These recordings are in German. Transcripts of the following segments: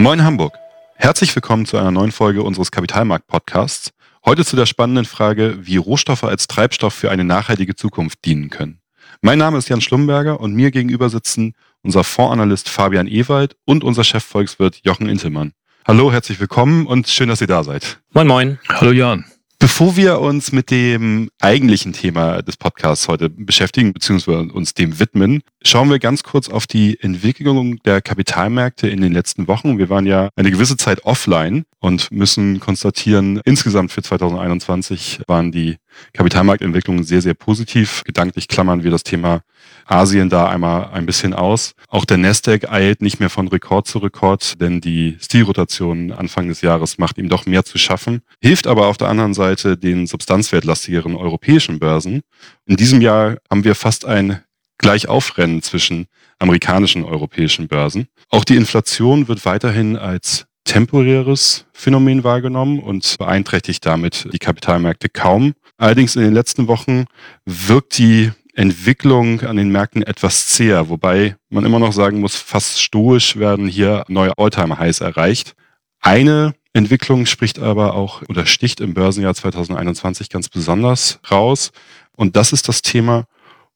Moin Hamburg. Herzlich willkommen zu einer neuen Folge unseres Kapitalmarkt-Podcasts. Heute zu der spannenden Frage, wie Rohstoffe als Treibstoff für eine nachhaltige Zukunft dienen können. Mein Name ist Jan Schlumberger und mir gegenüber sitzen unser Fondsanalyst Fabian Ewald und unser Chefvolkswirt Jochen Intelmann. Hallo, herzlich willkommen und schön, dass ihr da seid. Moin, moin. Hallo Jan. Bevor wir uns mit dem eigentlichen Thema des Podcasts heute beschäftigen, beziehungsweise uns dem widmen, schauen wir ganz kurz auf die Entwicklung der Kapitalmärkte in den letzten Wochen. Wir waren ja eine gewisse Zeit offline und müssen konstatieren, insgesamt für 2021 waren die Kapitalmarktentwicklungen sehr, sehr positiv. Gedanklich klammern wir das Thema Asien da einmal ein bisschen aus. Auch der Nasdaq eilt nicht mehr von Rekord zu Rekord, denn die Stilrotation Anfang des Jahres macht ihm doch mehr zu schaffen, hilft aber auf der anderen Seite den substanzwertlastigeren europäischen Börsen. In diesem Jahr haben wir fast ein Gleichaufrennen zwischen amerikanischen und europäischen Börsen. Auch die Inflation wird weiterhin als temporäres Phänomen wahrgenommen und beeinträchtigt damit die Kapitalmärkte kaum. Allerdings in den letzten Wochen wirkt die Entwicklung an den Märkten etwas zäher, wobei man immer noch sagen muss, fast stoisch werden hier neue Alltime-Highs erreicht. Eine Entwicklung spricht aber auch oder sticht im Börsenjahr 2021 ganz besonders raus. Und das ist das Thema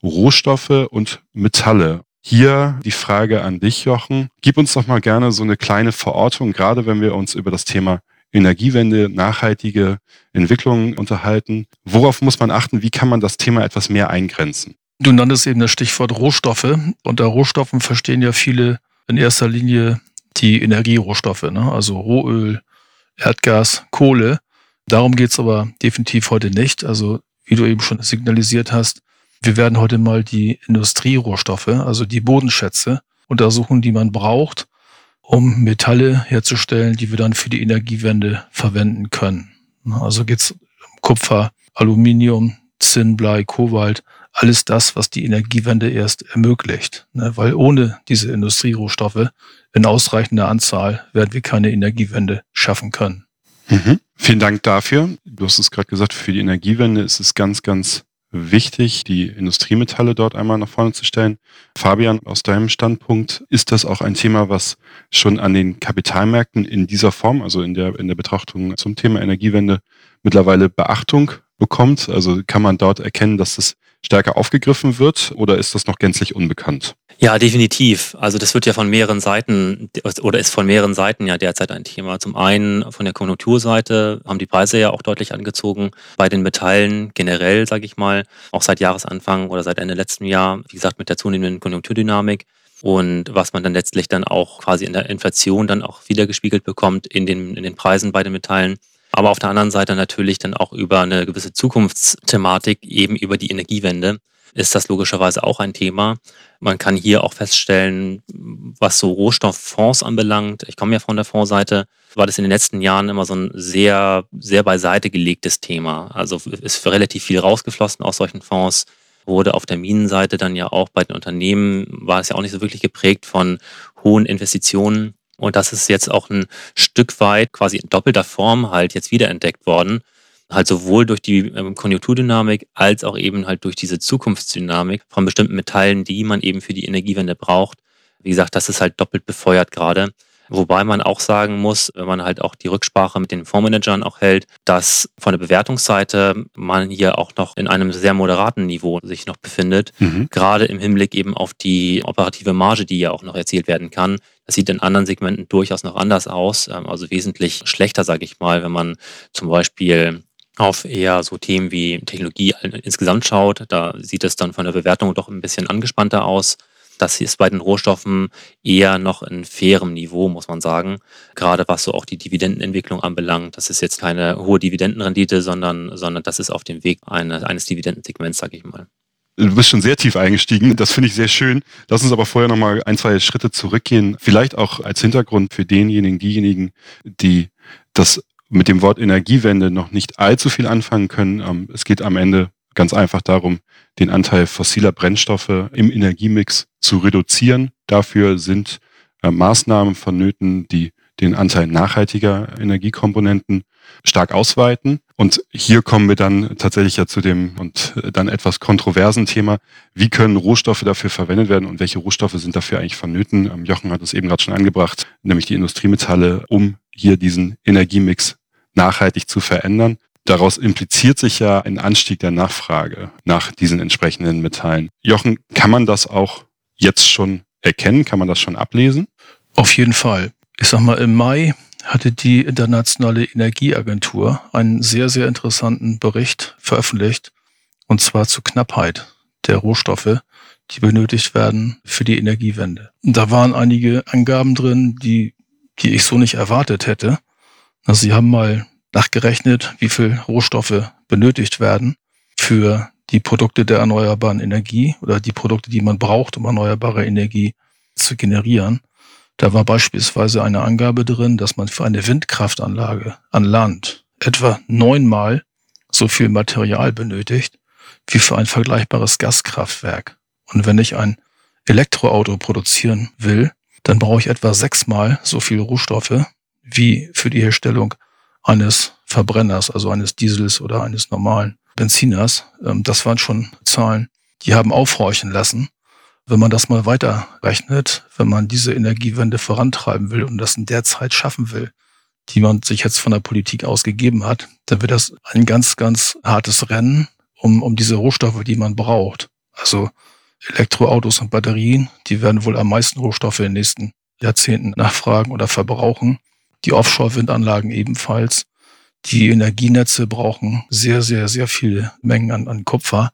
Rohstoffe und Metalle. Hier die Frage an dich, Jochen. Gib uns doch mal gerne so eine kleine Verortung, gerade wenn wir uns über das Thema Energiewende, nachhaltige Entwicklungen unterhalten. Worauf muss man achten? Wie kann man das Thema etwas mehr eingrenzen? Du nanntest eben das Stichwort Rohstoffe. Unter Rohstoffen verstehen ja viele in erster Linie die Energierohstoffe, ne? also Rohöl, Erdgas, Kohle. Darum geht's aber definitiv heute nicht. Also wie du eben schon signalisiert hast, wir werden heute mal die Industrierohstoffe, also die Bodenschätze untersuchen, die man braucht, um Metalle herzustellen, die wir dann für die Energiewende verwenden können. Also geht's um Kupfer, Aluminium, Zinn, Blei, Kobalt, alles das, was die Energiewende erst ermöglicht. Ne? Weil ohne diese Industrierohstoffe in ausreichender Anzahl werden wir keine Energiewende schaffen können. Mhm. Vielen Dank dafür. Du hast es gerade gesagt, für die Energiewende ist es ganz, ganz wichtig, die Industriemetalle dort einmal nach vorne zu stellen. Fabian, aus deinem Standpunkt, ist das auch ein Thema, was schon an den Kapitalmärkten in dieser Form, also in der, in der Betrachtung zum Thema Energiewende, mittlerweile Beachtung bekommt? Also kann man dort erkennen, dass das stärker aufgegriffen wird oder ist das noch gänzlich unbekannt? Ja, definitiv. Also das wird ja von mehreren Seiten oder ist von mehreren Seiten ja derzeit ein Thema. Zum einen von der Konjunkturseite haben die Preise ja auch deutlich angezogen. Bei den Metallen generell, sage ich mal, auch seit Jahresanfang oder seit Ende letzten Jahr, wie gesagt, mit der zunehmenden Konjunkturdynamik. Und was man dann letztlich dann auch quasi in der Inflation dann auch wiedergespiegelt bekommt in den, in den Preisen bei den Metallen aber auf der anderen Seite natürlich dann auch über eine gewisse Zukunftsthematik, eben über die Energiewende, ist das logischerweise auch ein Thema. Man kann hier auch feststellen, was so Rohstofffonds anbelangt. Ich komme ja von der Fondsseite, war das in den letzten Jahren immer so ein sehr, sehr beiseite gelegtes Thema. Also ist relativ viel rausgeflossen aus solchen Fonds wurde auf der Minenseite dann ja auch bei den Unternehmen, war es ja auch nicht so wirklich geprägt von hohen Investitionen und das ist jetzt auch ein Stück weit quasi in doppelter Form halt jetzt wiederentdeckt worden. Halt sowohl durch die ähm, Konjunkturdynamik als auch eben halt durch diese Zukunftsdynamik von bestimmten Metallen, die man eben für die Energiewende braucht. Wie gesagt, das ist halt doppelt befeuert gerade. Wobei man auch sagen muss, wenn man halt auch die Rücksprache mit den Fondsmanagern auch hält, dass von der Bewertungsseite man hier auch noch in einem sehr moderaten Niveau sich noch befindet. Mhm. Gerade im Hinblick eben auf die operative Marge, die ja auch noch erzielt werden kann. Das sieht in anderen Segmenten durchaus noch anders aus, ähm, also wesentlich schlechter, sage ich mal, wenn man zum Beispiel auf eher so Themen wie Technologie insgesamt schaut. Da sieht es dann von der Bewertung doch ein bisschen angespannter aus. Das ist bei den Rohstoffen eher noch in fairem Niveau, muss man sagen. Gerade was so auch die Dividendenentwicklung anbelangt. Das ist jetzt keine hohe Dividendenrendite, sondern, sondern das ist auf dem Weg eines, eines Dividendensegments, sage ich mal. Du bist schon sehr tief eingestiegen. Das finde ich sehr schön. Lass uns aber vorher nochmal ein, zwei Schritte zurückgehen. Vielleicht auch als Hintergrund für denjenigen, diejenigen, die das mit dem Wort Energiewende noch nicht allzu viel anfangen können. Ähm, es geht am Ende ganz einfach darum, den Anteil fossiler Brennstoffe im Energiemix zu reduzieren. Dafür sind äh, Maßnahmen vonnöten, die den Anteil nachhaltiger Energiekomponenten stark ausweiten. Und hier kommen wir dann tatsächlich ja zu dem und dann etwas kontroversen Thema. Wie können Rohstoffe dafür verwendet werden und welche Rohstoffe sind dafür eigentlich vonnöten? Ähm, Jochen hat es eben gerade schon angebracht, nämlich die Industriemetalle, um hier diesen Energiemix nachhaltig zu verändern. Daraus impliziert sich ja ein Anstieg der Nachfrage nach diesen entsprechenden Metallen. Jochen, kann man das auch jetzt schon erkennen? Kann man das schon ablesen? Auf jeden Fall. Ich sag mal, im Mai hatte die Internationale Energieagentur einen sehr, sehr interessanten Bericht veröffentlicht, und zwar zur Knappheit der Rohstoffe, die benötigt werden für die Energiewende. Da waren einige Angaben drin, die, die ich so nicht erwartet hätte. Also sie haben mal nachgerechnet, wie viel Rohstoffe benötigt werden für die Produkte der erneuerbaren Energie oder die Produkte, die man braucht, um erneuerbare Energie zu generieren. Da war beispielsweise eine Angabe drin, dass man für eine Windkraftanlage an Land etwa neunmal so viel Material benötigt wie für ein vergleichbares Gaskraftwerk. Und wenn ich ein Elektroauto produzieren will, dann brauche ich etwa sechsmal so viel Rohstoffe wie für die Herstellung eines Verbrenners, also eines Diesels oder eines normalen Benziners. Ähm, das waren schon Zahlen, die haben aufhorchen lassen. Wenn man das mal weiterrechnet, wenn man diese Energiewende vorantreiben will und das in der Zeit schaffen will, die man sich jetzt von der Politik ausgegeben hat, dann wird das ein ganz, ganz hartes Rennen um, um diese Rohstoffe, die man braucht. Also Elektroautos und Batterien, die werden wohl am meisten Rohstoffe in den nächsten Jahrzehnten nachfragen oder verbrauchen. Die Offshore-Windanlagen ebenfalls. Die Energienetze brauchen sehr, sehr, sehr viele Mengen an, an Kupfer.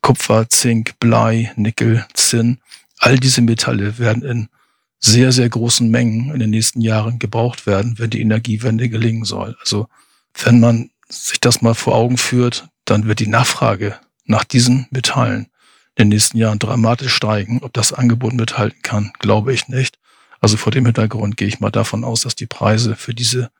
Kupfer, Zink, Blei, Nickel, Zinn. All diese Metalle werden in sehr, sehr großen Mengen in den nächsten Jahren gebraucht werden, wenn die Energiewende gelingen soll. Also wenn man sich das mal vor Augen führt, dann wird die Nachfrage nach diesen Metallen in den nächsten Jahren dramatisch steigen. Ob das Angebot mithalten kann, glaube ich nicht. Also vor dem Hintergrund gehe ich mal davon aus, dass die Preise für diese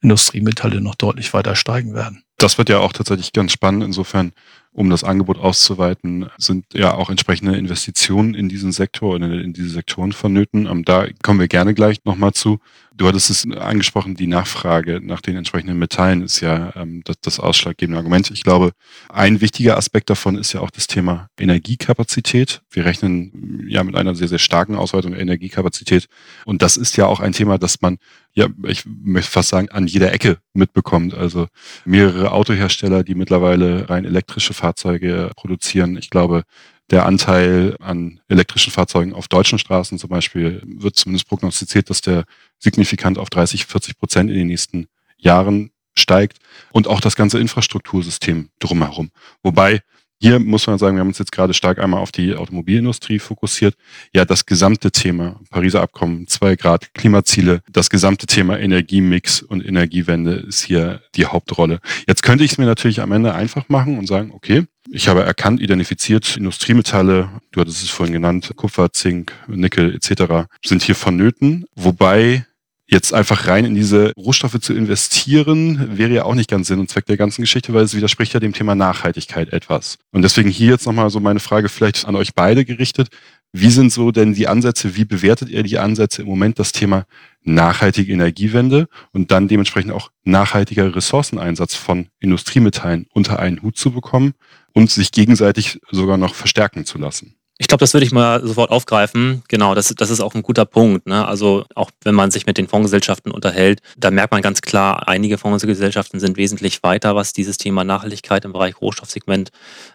Industriemetalle noch deutlich weiter steigen werden. Das wird ja auch tatsächlich ganz spannend. Insofern um das Angebot auszuweiten, sind ja auch entsprechende Investitionen in diesen Sektor und in, diese Sektoren vonnöten. Ähm, da kommen wir gerne gleich nochmal zu. Du hattest es angesprochen, die Nachfrage nach den entsprechenden Metallen ist ja ähm, das, das ausschlaggebende Argument. Ich glaube, ein wichtiger Aspekt davon ist ja auch das Thema Energiekapazität. Wir rechnen ja mit einer sehr, sehr starken Ausweitung der Energiekapazität. Und das ist ja auch ein Thema, das man, ja, ich möchte fast sagen, an jeder Ecke mitbekommt. Also mehrere Autohersteller, die mittlerweile rein elektrische Fahrzeuge produzieren. Ich glaube, der Anteil an elektrischen Fahrzeugen auf deutschen Straßen zum Beispiel wird zumindest prognostiziert, dass der signifikant auf 30, 40 Prozent in den nächsten Jahren steigt und auch das ganze Infrastruktursystem drumherum. Wobei hier muss man sagen, wir haben uns jetzt gerade stark einmal auf die Automobilindustrie fokussiert. Ja, das gesamte Thema Pariser Abkommen, zwei Grad Klimaziele, das gesamte Thema Energiemix und Energiewende ist hier die Hauptrolle. Jetzt könnte ich es mir natürlich am Ende einfach machen und sagen, okay, ich habe erkannt, identifiziert, Industriemetalle, du hattest es vorhin genannt, Kupfer, Zink, Nickel etc. sind hier vonnöten, wobei jetzt einfach rein in diese Rohstoffe zu investieren, wäre ja auch nicht ganz Sinn und Zweck der ganzen Geschichte, weil es widerspricht ja dem Thema Nachhaltigkeit etwas. Und deswegen hier jetzt nochmal so meine Frage vielleicht an euch beide gerichtet. Wie sind so denn die Ansätze, wie bewertet ihr die Ansätze im Moment das Thema nachhaltige Energiewende und dann dementsprechend auch nachhaltiger Ressourceneinsatz von Industriemetallen unter einen Hut zu bekommen und sich gegenseitig sogar noch verstärken zu lassen? Ich glaube, das würde ich mal sofort aufgreifen. Genau, das, das ist auch ein guter Punkt. Ne? Also auch wenn man sich mit den Fondsgesellschaften unterhält, da merkt man ganz klar, einige Fondsgesellschaften sind wesentlich weiter, was dieses Thema Nachhaltigkeit im Bereich Rohstoffsegment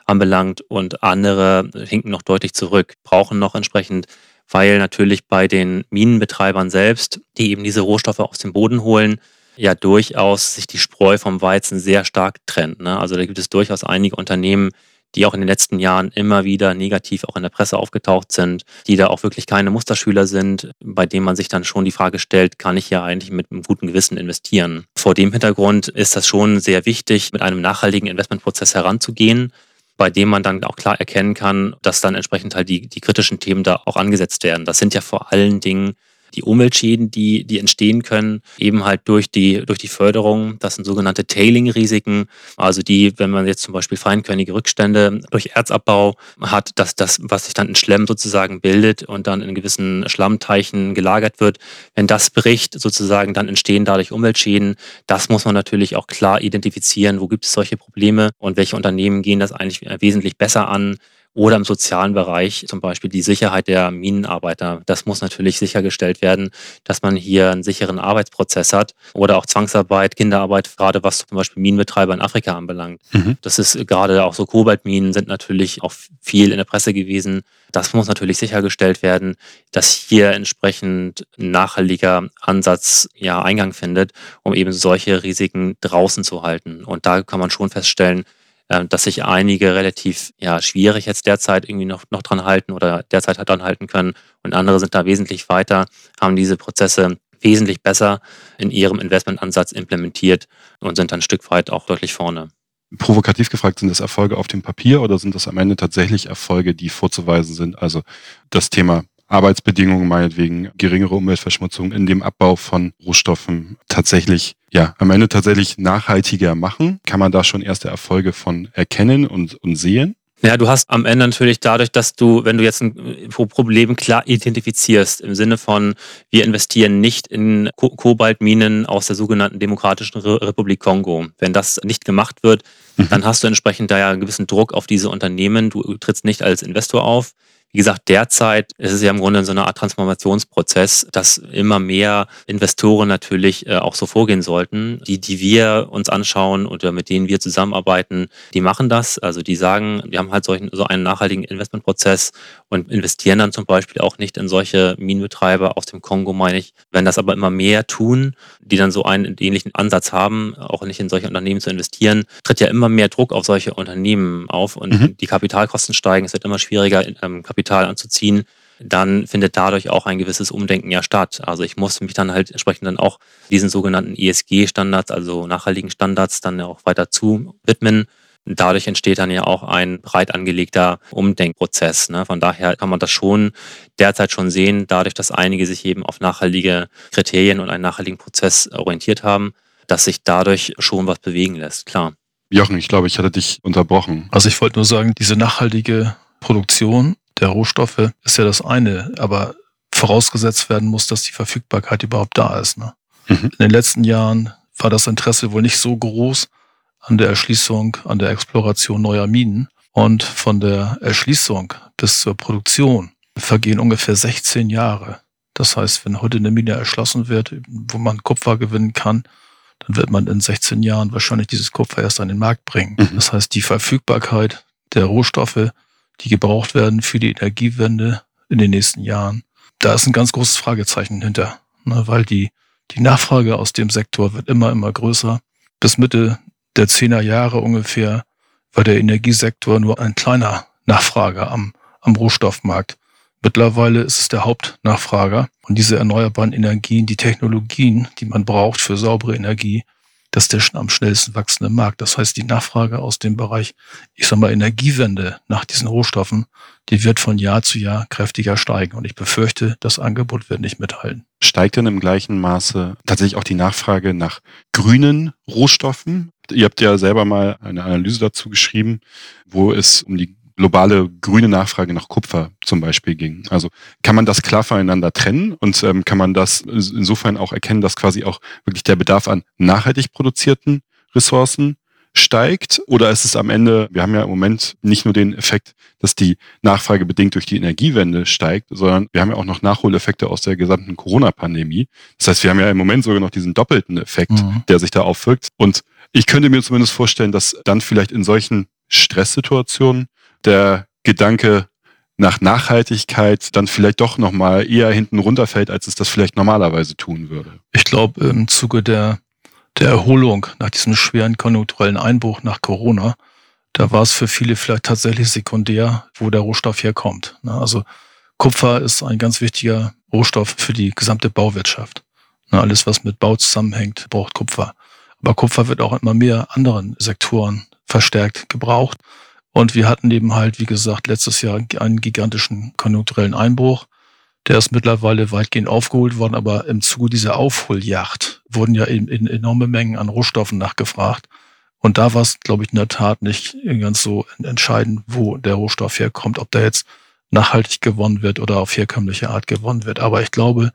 anbelangt und andere hinken noch deutlich zurück, brauchen noch entsprechend, weil natürlich bei den Minenbetreibern selbst, die eben diese Rohstoffe aus dem Boden holen, ja durchaus sich die Spreu vom Weizen sehr stark trennt. Ne? Also da gibt es durchaus einige Unternehmen, die auch in den letzten Jahren immer wieder negativ auch in der Presse aufgetaucht sind, die da auch wirklich keine Musterschüler sind, bei denen man sich dann schon die Frage stellt, kann ich hier eigentlich mit einem guten Gewissen investieren? Vor dem Hintergrund ist das schon sehr wichtig, mit einem nachhaltigen Investmentprozess heranzugehen, bei dem man dann auch klar erkennen kann, dass dann entsprechend halt die, die kritischen Themen da auch angesetzt werden. Das sind ja vor allen Dingen die Umweltschäden, die, die entstehen können, eben halt durch die, durch die Förderung. Das sind sogenannte Tailing-Risiken, also die, wenn man jetzt zum Beispiel feinkörnige Rückstände durch Erzabbau hat, dass das, was sich dann in Schlemm sozusagen bildet und dann in gewissen Schlammteichen gelagert wird, wenn das bricht sozusagen, dann entstehen dadurch Umweltschäden. Das muss man natürlich auch klar identifizieren, wo gibt es solche Probleme und welche Unternehmen gehen das eigentlich wesentlich besser an oder im sozialen Bereich, zum Beispiel die Sicherheit der Minenarbeiter. Das muss natürlich sichergestellt werden, dass man hier einen sicheren Arbeitsprozess hat. Oder auch Zwangsarbeit, Kinderarbeit, gerade was zum Beispiel Minenbetreiber in Afrika anbelangt. Mhm. Das ist gerade auch so Kobaltminen sind natürlich auch viel in der Presse gewesen. Das muss natürlich sichergestellt werden, dass hier entsprechend ein nachhaltiger Ansatz ja Eingang findet, um eben solche Risiken draußen zu halten. Und da kann man schon feststellen, dass sich einige relativ ja, schwierig jetzt derzeit irgendwie noch, noch dran halten oder derzeit halt dran halten können und andere sind da wesentlich weiter, haben diese Prozesse wesentlich besser in ihrem Investmentansatz implementiert und sind dann ein Stück weit auch deutlich vorne. Provokativ gefragt, sind das Erfolge auf dem Papier oder sind das am Ende tatsächlich Erfolge, die vorzuweisen sind? Also das Thema Arbeitsbedingungen, meinetwegen geringere Umweltverschmutzung in dem Abbau von Rohstoffen tatsächlich, ja, am Ende tatsächlich nachhaltiger machen? Kann man da schon erste Erfolge von erkennen und, und sehen? Ja, du hast am Ende natürlich dadurch, dass du, wenn du jetzt ein Problem klar identifizierst, im Sinne von, wir investieren nicht in Ko Kobaltminen aus der sogenannten Demokratischen Republik Kongo. Wenn das nicht gemacht wird, mhm. dann hast du entsprechend da ja einen gewissen Druck auf diese Unternehmen. Du trittst nicht als Investor auf. Wie gesagt, derzeit ist es ja im Grunde so eine Art Transformationsprozess, dass immer mehr Investoren natürlich äh, auch so vorgehen sollten. Die, die wir uns anschauen oder mit denen wir zusammenarbeiten, die machen das. Also die sagen, wir haben halt solchen, so einen nachhaltigen Investmentprozess und investieren dann zum Beispiel auch nicht in solche Minenbetreiber aus dem Kongo, meine ich. Wenn das aber immer mehr tun, die dann so einen ähnlichen Ansatz haben, auch nicht in solche Unternehmen zu investieren, tritt ja immer mehr Druck auf solche Unternehmen auf und mhm. die Kapitalkosten steigen. Es wird immer schwieriger, ähm, Kapital Kapital anzuziehen, dann findet dadurch auch ein gewisses Umdenken ja statt. Also ich muss mich dann halt entsprechend dann auch diesen sogenannten ESG-Standards, also nachhaltigen Standards, dann auch weiter zu widmen. Dadurch entsteht dann ja auch ein breit angelegter Umdenkprozess. Ne? Von daher kann man das schon derzeit schon sehen, dadurch, dass einige sich eben auf nachhaltige Kriterien und einen nachhaltigen Prozess orientiert haben, dass sich dadurch schon was bewegen lässt, klar. Jochen, ich glaube, ich hatte dich unterbrochen. Also ich wollte nur sagen, diese nachhaltige Produktion der Rohstoffe ist ja das eine, aber vorausgesetzt werden muss, dass die Verfügbarkeit überhaupt da ist. Ne? Mhm. In den letzten Jahren war das Interesse wohl nicht so groß an der Erschließung, an der Exploration neuer Minen. Und von der Erschließung bis zur Produktion vergehen ungefähr 16 Jahre. Das heißt, wenn heute eine Mine erschlossen wird, wo man Kupfer gewinnen kann, dann wird man in 16 Jahren wahrscheinlich dieses Kupfer erst an den Markt bringen. Mhm. Das heißt, die Verfügbarkeit der Rohstoffe die gebraucht werden für die Energiewende in den nächsten Jahren. Da ist ein ganz großes Fragezeichen hinter, ne, weil die, die Nachfrage aus dem Sektor wird immer, immer größer. Bis Mitte der zehner Jahre ungefähr war der Energiesektor nur ein kleiner Nachfrager am, am Rohstoffmarkt. Mittlerweile ist es der Hauptnachfrager. Und diese erneuerbaren Energien, die Technologien, die man braucht für saubere Energie, das ist der am schnellsten wachsende Markt. Das heißt, die Nachfrage aus dem Bereich, ich sag mal, Energiewende nach diesen Rohstoffen, die wird von Jahr zu Jahr kräftiger steigen. Und ich befürchte, das Angebot wird nicht mithalten. Steigt denn im gleichen Maße tatsächlich auch die Nachfrage nach grünen Rohstoffen? Ihr habt ja selber mal eine Analyse dazu geschrieben, wo es um die globale grüne Nachfrage nach Kupfer zum Beispiel ging. Also kann man das klar voneinander trennen und ähm, kann man das insofern auch erkennen, dass quasi auch wirklich der Bedarf an nachhaltig produzierten Ressourcen steigt? Oder ist es am Ende, wir haben ja im Moment nicht nur den Effekt, dass die Nachfrage bedingt durch die Energiewende steigt, sondern wir haben ja auch noch Nachholeffekte aus der gesamten Corona-Pandemie. Das heißt, wir haben ja im Moment sogar noch diesen doppelten Effekt, mhm. der sich da aufwirkt. Und ich könnte mir zumindest vorstellen, dass dann vielleicht in solchen Stresssituationen der Gedanke nach Nachhaltigkeit dann vielleicht doch nochmal eher hinten runterfällt, als es das vielleicht normalerweise tun würde. Ich glaube, im Zuge der, der Erholung nach diesem schweren konjunkturellen Einbruch nach Corona, da war es für viele vielleicht tatsächlich sekundär, wo der Rohstoff herkommt. Ne? Also Kupfer ist ein ganz wichtiger Rohstoff für die gesamte Bauwirtschaft. Ne? Alles, was mit Bau zusammenhängt, braucht Kupfer. Aber Kupfer wird auch immer mehr anderen Sektoren verstärkt gebraucht. Und wir hatten eben halt, wie gesagt, letztes Jahr einen gigantischen konjunkturellen Einbruch. Der ist mittlerweile weitgehend aufgeholt worden, aber im Zuge dieser Aufholjagd wurden ja in, in enorme Mengen an Rohstoffen nachgefragt. Und da war es, glaube ich, in der Tat nicht ganz so entscheidend, wo der Rohstoff herkommt, ob der jetzt nachhaltig gewonnen wird oder auf herkömmliche Art gewonnen wird. Aber ich glaube,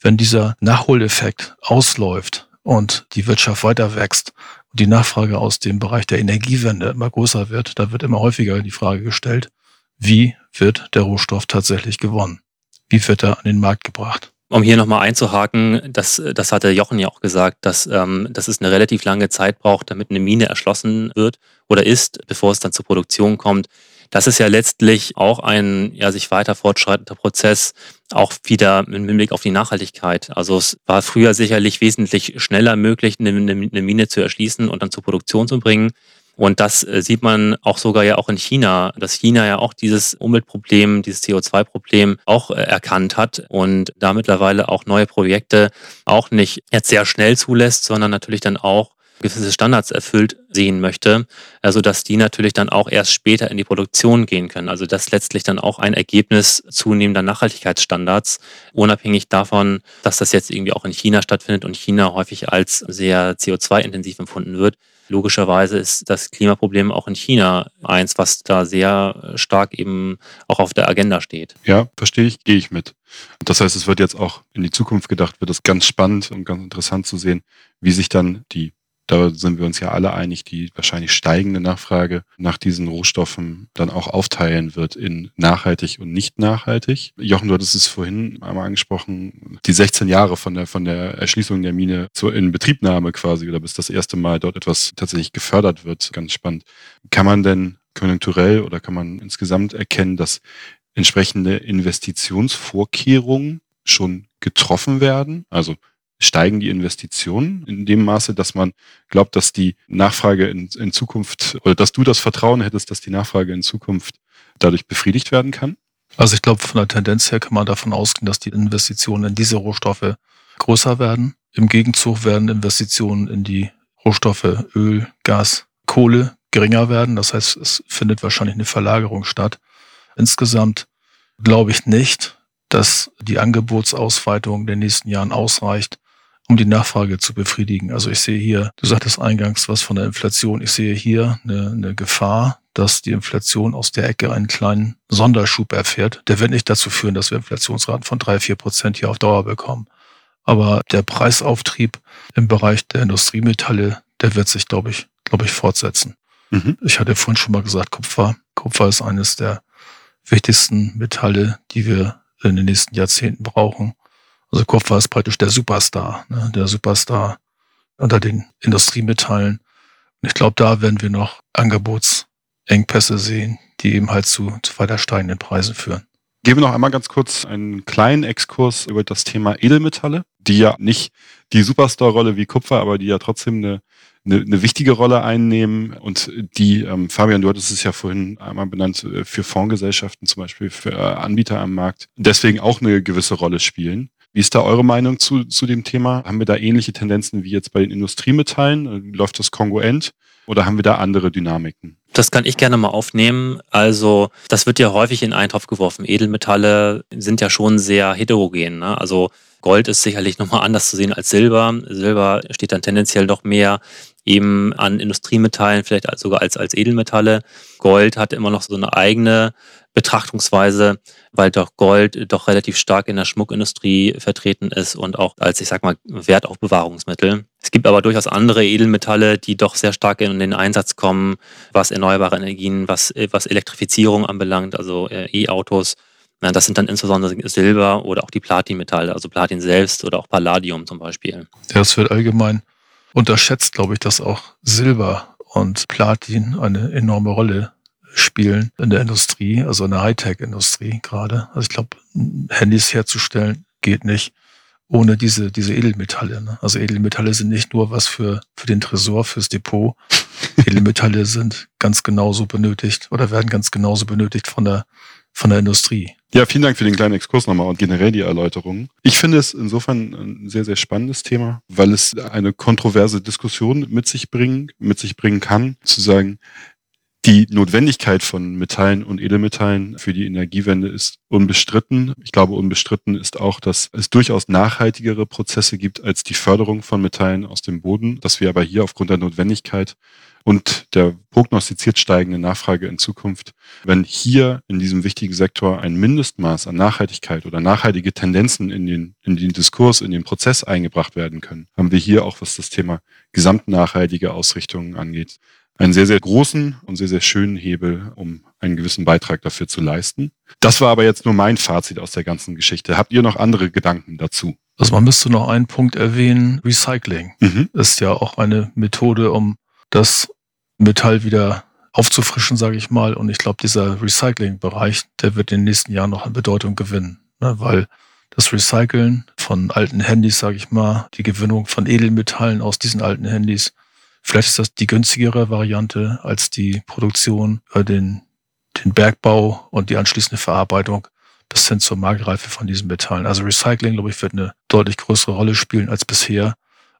wenn dieser Nachholeffekt ausläuft und die Wirtschaft weiter wächst und die Nachfrage aus dem Bereich der Energiewende immer größer wird, da wird immer häufiger die Frage gestellt, wie wird der Rohstoff tatsächlich gewonnen? Wie wird er an den Markt gebracht? Um hier nochmal einzuhaken, das, das hatte Jochen ja auch gesagt, dass, ähm, dass es eine relativ lange Zeit braucht, damit eine Mine erschlossen wird oder ist, bevor es dann zur Produktion kommt. Das ist ja letztlich auch ein ja, sich weiter fortschreitender Prozess, auch wieder im Hinblick auf die Nachhaltigkeit. Also es war früher sicherlich wesentlich schneller möglich, eine, eine Mine zu erschließen und dann zur Produktion zu bringen. Und das äh, sieht man auch sogar ja auch in China, dass China ja auch dieses Umweltproblem, dieses CO2-Problem auch äh, erkannt hat und da mittlerweile auch neue Projekte auch nicht jetzt sehr schnell zulässt, sondern natürlich dann auch gewisse Standards erfüllt sehen möchte, also dass die natürlich dann auch erst später in die Produktion gehen können. Also das letztlich dann auch ein Ergebnis zunehmender Nachhaltigkeitsstandards, unabhängig davon, dass das jetzt irgendwie auch in China stattfindet und China häufig als sehr CO2-intensiv empfunden wird. Logischerweise ist das Klimaproblem auch in China eins, was da sehr stark eben auch auf der Agenda steht. Ja, verstehe ich, gehe ich mit. Das heißt, es wird jetzt auch in die Zukunft gedacht, wird es ganz spannend und ganz interessant zu sehen, wie sich dann die da sind wir uns ja alle einig, die wahrscheinlich steigende Nachfrage nach diesen Rohstoffen dann auch aufteilen wird in nachhaltig und nicht nachhaltig. Jochen, du hattest es vorhin einmal angesprochen, die 16 Jahre von der, von der Erschließung der Mine zur Inbetriebnahme quasi oder bis das erste Mal dort etwas tatsächlich gefördert wird. Ganz spannend. Kann man denn konjunkturell oder kann man insgesamt erkennen, dass entsprechende Investitionsvorkehrungen schon getroffen werden? Also steigen die Investitionen in dem Maße, dass man glaubt, dass die Nachfrage in, in Zukunft oder dass du das Vertrauen hättest, dass die Nachfrage in Zukunft dadurch befriedigt werden kann? Also ich glaube, von der Tendenz her kann man davon ausgehen, dass die Investitionen in diese Rohstoffe größer werden. Im Gegenzug werden Investitionen in die Rohstoffe Öl, Gas, Kohle geringer werden. Das heißt, es findet wahrscheinlich eine Verlagerung statt. Insgesamt glaube ich nicht, dass die Angebotsausweitung in den nächsten Jahren ausreicht, um die Nachfrage zu befriedigen. Also ich sehe hier, du sagtest eingangs was von der Inflation, ich sehe hier eine, eine Gefahr, dass die Inflation aus der Ecke einen kleinen Sonderschub erfährt. Der wird nicht dazu führen, dass wir Inflationsraten von drei, vier Prozent hier auf Dauer bekommen. Aber der Preisauftrieb im Bereich der Industriemetalle, der wird sich, glaube ich, glaube ich, fortsetzen. Mhm. Ich hatte vorhin schon mal gesagt, Kupfer. Kupfer ist eines der wichtigsten Metalle, die wir in den nächsten Jahrzehnten brauchen. Also Kupfer ist praktisch der Superstar, ne? der Superstar unter den Industriemetallen. Und ich glaube, da werden wir noch Angebotsengpässe sehen, die eben halt zu, zu weiter steigenden Preisen führen. Geben wir noch einmal ganz kurz einen kleinen Exkurs über das Thema Edelmetalle, die ja nicht die Superstar-Rolle wie Kupfer, aber die ja trotzdem eine, eine, eine wichtige Rolle einnehmen und die, ähm, Fabian, du hattest es ja vorhin einmal benannt, äh, für Fondsgesellschaften zum Beispiel, für äh, Anbieter am Markt, deswegen auch eine gewisse Rolle spielen. Wie ist da eure Meinung zu, zu dem Thema? Haben wir da ähnliche Tendenzen wie jetzt bei den Industriemetallen? Läuft das kongruent oder haben wir da andere Dynamiken? Das kann ich gerne mal aufnehmen. Also, das wird ja häufig in einen geworfen. Edelmetalle sind ja schon sehr heterogen. Ne? Also, Gold ist sicherlich nochmal anders zu sehen als Silber. Silber steht dann tendenziell doch mehr eben an Industriemetallen, vielleicht sogar als, als Edelmetalle. Gold hat immer noch so eine eigene Betrachtungsweise, weil doch Gold doch relativ stark in der Schmuckindustrie vertreten ist und auch als, ich sag mal, Wertaufbewahrungsmittel. Es gibt aber durchaus andere Edelmetalle, die doch sehr stark in den Einsatz kommen, was erneuerbare Energien, was, was Elektrifizierung anbelangt, also äh, E-Autos. Das sind dann insbesondere Silber oder auch die Platinmetalle, also Platin selbst oder auch Palladium zum Beispiel. Ja, es wird allgemein unterschätzt, glaube ich, dass auch Silber und Platin eine enorme Rolle spielen in der Industrie, also in der Hightech-Industrie gerade. Also ich glaube, Handys herzustellen geht nicht ohne diese, diese Edelmetalle. Ne? Also Edelmetalle sind nicht nur was für, für den Tresor, fürs Depot. Edelmetalle sind ganz genauso benötigt oder werden ganz genauso benötigt von der, von der Industrie. Ja, vielen Dank für den kleinen Exkurs nochmal und generell die Erläuterung. Ich finde es insofern ein sehr, sehr spannendes Thema, weil es eine kontroverse Diskussion mit sich bringen, mit sich bringen kann, zu sagen, Die Notwendigkeit von Metallen und Edelmetallen für die Energiewende ist unbestritten. Ich glaube, unbestritten ist auch, dass es durchaus nachhaltigere Prozesse gibt als die Förderung von Metallen aus dem Boden, dass wir aber hier aufgrund der Notwendigkeit und der prognostiziert steigenden Nachfrage in Zukunft, wenn hier in diesem wichtigen Sektor ein Mindestmaß an Nachhaltigkeit oder nachhaltige Tendenzen in den, in den Diskurs, in den Prozess eingebracht werden können, haben wir hier auch, was das Thema gesamtnachhaltige Ausrichtungen angeht, einen sehr, sehr großen und sehr, sehr schönen Hebel, um einen gewissen Beitrag dafür zu leisten. Das war aber jetzt nur mein Fazit aus der ganzen Geschichte. Habt ihr noch andere Gedanken dazu? Also man müsste noch einen Punkt erwähnen. Recycling mhm. ist ja auch eine Methode, um das Metall wieder aufzufrischen, sage ich mal. Und ich glaube, dieser Recycling-Bereich, der wird in den nächsten Jahren noch an Bedeutung gewinnen, ne? weil das Recyceln von alten Handys, sage ich mal, die Gewinnung von Edelmetallen aus diesen alten Handys, Vielleicht ist das die günstigere Variante als die Produktion, äh, den, den Bergbau und die anschließende Verarbeitung bis hin zur Marktreife von diesen Metallen. Also Recycling, glaube ich, wird eine deutlich größere Rolle spielen als bisher.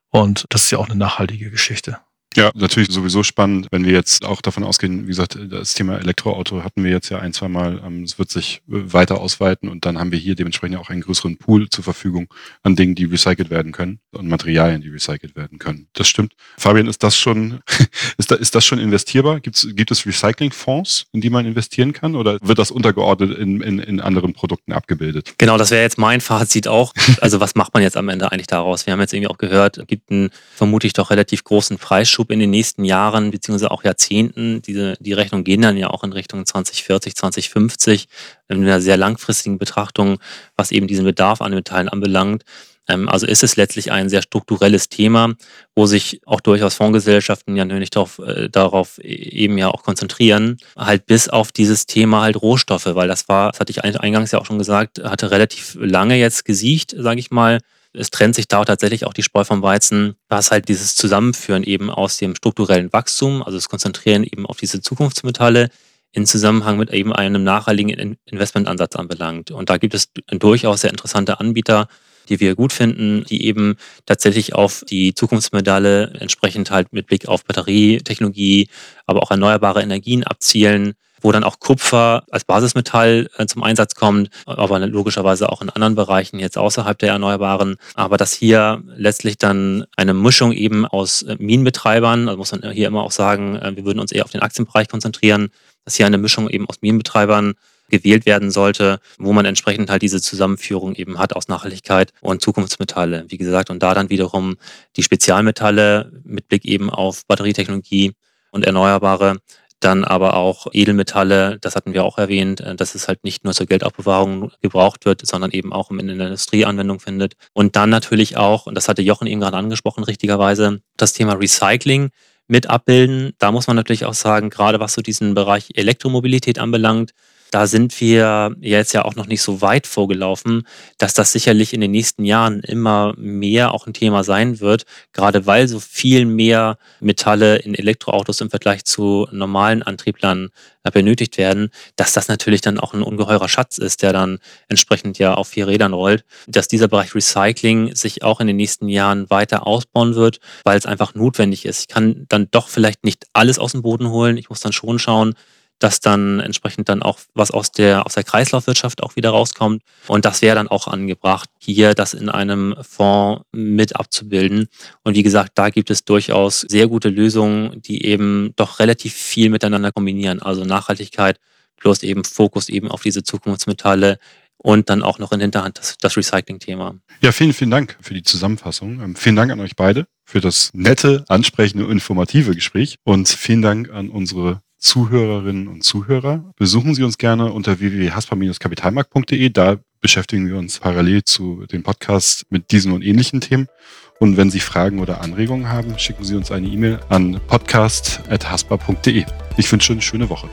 Und das ist ja auch eine nachhaltige Geschichte. Ja, natürlich sowieso spannend, wenn wir jetzt auch davon ausgehen, wie gesagt, das Thema Elektroauto hatten wir jetzt ja ein, zwei Mal, ähm, es wird sich äh, weiter ausweiten und dann haben wir hier dementsprechend auch einen größeren Pool zur Verfügung an Dingen, die recycelt werden können und Materialien, die recycelt werden können. Das stimmt. Fabian, ist das schon, ist, da, ist das schon investierbar? Gibt's, gibt es Recyclingfonds, in die man investieren kann oder wird das untergeordnet in, in, in anderen Produkten abgebildet? Genau, das wäre jetzt mein Fazit auch. Also was macht man jetzt am Ende eigentlich daraus? Wir haben jetzt irgendwie auch gehört, es gibt einen vermutlich doch relativ großen Preisschutz Schub in den nächsten Jahren beziehungsweise auch Jahrzehnten. Diese, die Rechnungen gehen dann ja auch in Richtung 2040, 2050 in einer sehr langfristigen Betrachtung, was eben diesen Bedarf an Metallen anbelangt. Ähm, also ist es letztlich ein sehr strukturelles Thema, wo sich auch durchaus Fondsgesellschaften ja nicht darauf, äh, darauf eben ja auch konzentrieren, halt bis auf dieses Thema halt Rohstoffe, weil das war, das hatte ich eingangs ja auch schon gesagt, hatte relativ lange jetzt gesiegt, sage ich mal, es trennt sich da tatsächlich auch die Spreu vom Weizen, was halt dieses Zusammenführen eben aus dem strukturellen Wachstum, also das Konzentrieren eben auf diese Zukunftsmetalle in Zusammenhang mit eben einem nachhaltigen Investmentansatz anbelangt. Und da gibt es durchaus sehr interessante Anbieter, die wir gut finden, die eben tatsächlich auf die Zukunftsmedaille entsprechend halt mit Blick auf Batterietechnologie, aber auch erneuerbare Energien abzielen wo dann auch Kupfer als Basismetall äh, zum Einsatz kommt, aber logischerweise auch in anderen Bereichen jetzt außerhalb der Erneuerbaren. Aber dass hier letztlich dann eine Mischung eben aus äh, Minenbetreibern, also muss man hier immer auch sagen, äh, wir würden uns eher auf den Aktienbereich konzentrieren, dass hier eine Mischung eben aus Minenbetreibern gewählt werden sollte, wo man entsprechend halt diese Zusammenführung eben hat aus Nachhaltigkeit und Zukunftsmetalle. Wie gesagt, und da dann wiederum die Spezialmetalle mit Blick eben auf Batterietechnologie und Erneuerbare dann aber auch Edelmetalle, das hatten wir auch erwähnt, äh, dass es halt nicht nur zur Geldaufbewahrung gebraucht wird, sondern eben auch in der Industrie Anwendung findet. Und dann natürlich auch, und das hatte Jochen eben gerade angesprochen, richtigerweise, das Thema Recycling mit abbilden. Da muss man natürlich auch sagen, gerade was so diesen Bereich Elektromobilität anbelangt, da sind wir jetzt ja auch noch nicht so weit vorgelaufen, dass das sicherlich in den nächsten Jahren immer mehr auch ein Thema sein wird, gerade weil so viel mehr Metalle in Elektroautos im Vergleich zu normalen Antrieblern äh, benötigt werden, dass das natürlich dann auch ein ungeheurer Schatz ist, der dann entsprechend ja auf vier Rädern rollt, dass dieser Bereich Recycling sich auch in den nächsten Jahren weiter ausbauen wird, weil es einfach notwendig ist. Ich kann dann doch vielleicht nicht alles aus dem Boden holen. Ich muss dann schon schauen, dass dann entsprechend dann auch was aus der, aus der Kreislaufwirtschaft auch wieder rauskommt. Und das wäre dann auch angebracht, hier das in einem Fonds mit abzubilden. Und wie gesagt, da gibt es durchaus sehr gute Lösungen, die eben doch relativ viel miteinander kombinieren. Also Nachhaltigkeit plus eben Fokus eben auf diese Zukunftsmetalle und dann auch noch in Hinterhand das, das Recycling-Thema. Ja, vielen, vielen Dank für die Zusammenfassung. Ähm, vielen Dank an euch beide für das nette, ansprechende informative Gespräch und vielen Dank an unsere Zuhörerinnen und Zuhörer. Besuchen Sie uns gerne unter www.haspa-kapitalmarkt.de. Da beschäftigen wir uns parallel zu dem Podcast mit diesen und ähnlichen Themen. Und wenn Sie Fragen oder Anregungen haben, schicken Sie uns eine E-Mail an podcast.haspa.de. Ich wünsche eine schöne Woche.